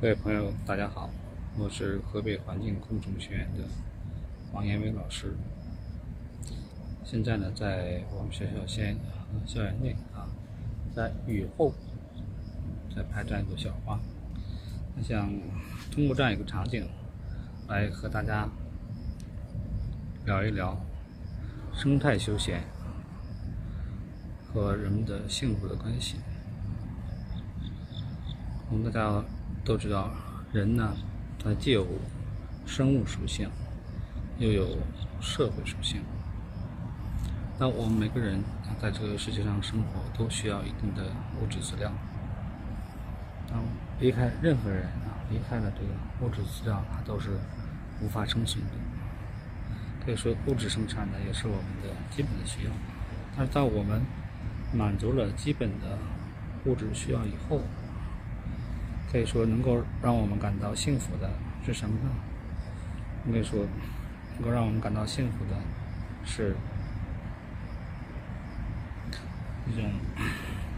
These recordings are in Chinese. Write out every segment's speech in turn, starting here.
各位朋友，大家好，我是河北环境工程学院的王延伟老师。现在呢，在我们学校先校园内啊，在雨后在拍这样一朵小花。我想通过这样一个场景，来和大家聊一聊生态休闲和人们的幸福的关系。我们大家。都知道，人呢，他既有生物属性，又有社会属性。那我们每个人在这个世界上生活，都需要一定的物质资料。当离开任何人啊，离开了这个物质资料，他都是无法生存的。可以说，物质生产呢，也是我们的基本的需要。但是，在我们满足了基本的物质需要以后，可以说，能够让我们感到幸福的是什么呢？应该说，能够让我们感到幸福的是一种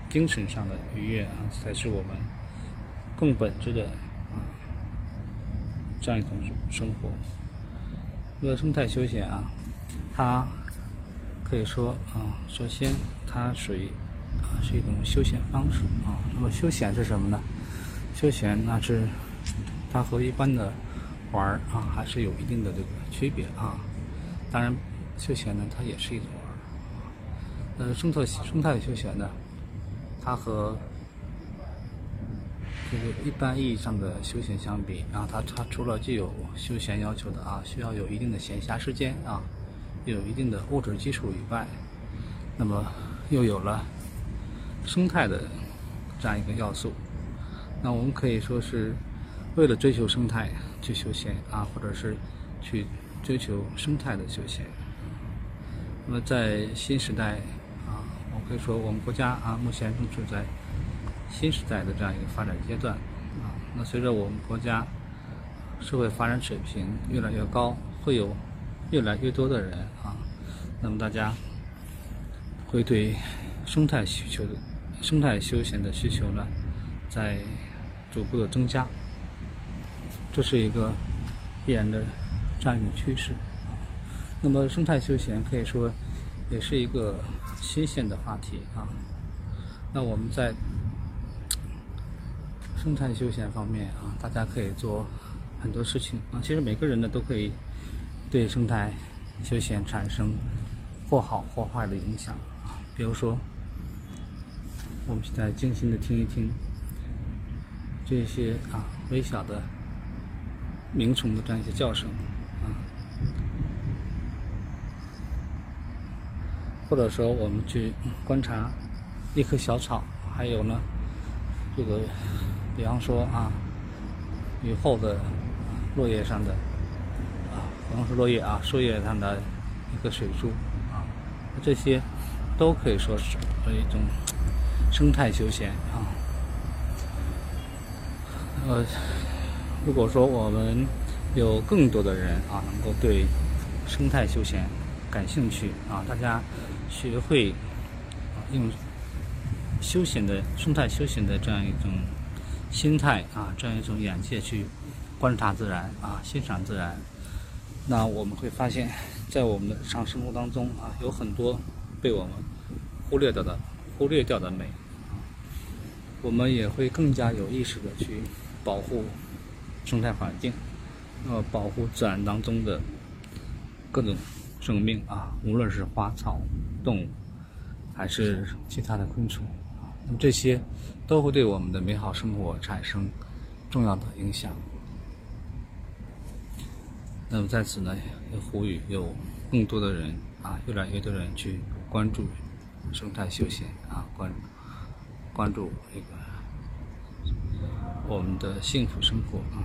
精神上的愉悦啊，才是我们更本质的啊这样一种生活。这个生态休闲啊，它可以说啊，首先它属于啊是一种休闲方式啊。那么休闲是什么呢？休闲那是它和一般的玩儿啊，还是有一定的这个区别啊。当然，休闲呢，它也是一种玩儿。呃，生态生态休闲呢，它和这个一般意义上的休闲相比啊，它它除了具有休闲要求的啊，需要有一定的闲暇时间啊，有一定的物质基础以外，那么又有了生态的这样一个要素。那我们可以说是为了追求生态去休闲啊，或者是去追求生态的休闲。那么在新时代啊，我可以说我们国家啊，目前正处在新时代的这样一个发展阶段啊。那随着我们国家社会发展水平越来越高，会有越来越多的人啊，那么大家会对生态需求的生态休闲的需求呢，在逐步的增加，这是一个必然的这样一种趋势。那么生态休闲可以说也是一个新鲜的话题啊。那我们在生态休闲方面啊，大家可以做很多事情啊。其实每个人呢都可以对生态休闲产生或好或坏的影响啊。比如说，我们现在静心的听一听。这些啊微小的鸣虫的这样一些叫声啊，或者说我们去观察一棵小草，还有呢这个，比方说啊雨后的落叶上的啊，不光是落叶啊，树叶上的一个水珠啊，这些都可以说是一种生态休闲啊。呃，如果说我们有更多的人啊，能够对生态休闲感兴趣啊，大家学会用休闲的生态休闲的这样一种心态啊，这样一种眼界去观察自然啊，欣赏自然，那我们会发现，在我们的日常生活当中啊，有很多被我们忽略掉的、忽略掉的美，我们也会更加有意识的去。保护生态环境，呃，保护自然当中的各种生命啊，无论是花草、动物，还是其他的昆虫啊，那么这些都会对我们的美好生活产生重要的影响。那么在此呢，也呼吁有更多的人啊，越来越多的人去关注生态休闲啊，关关注这个。我们的幸福生活啊。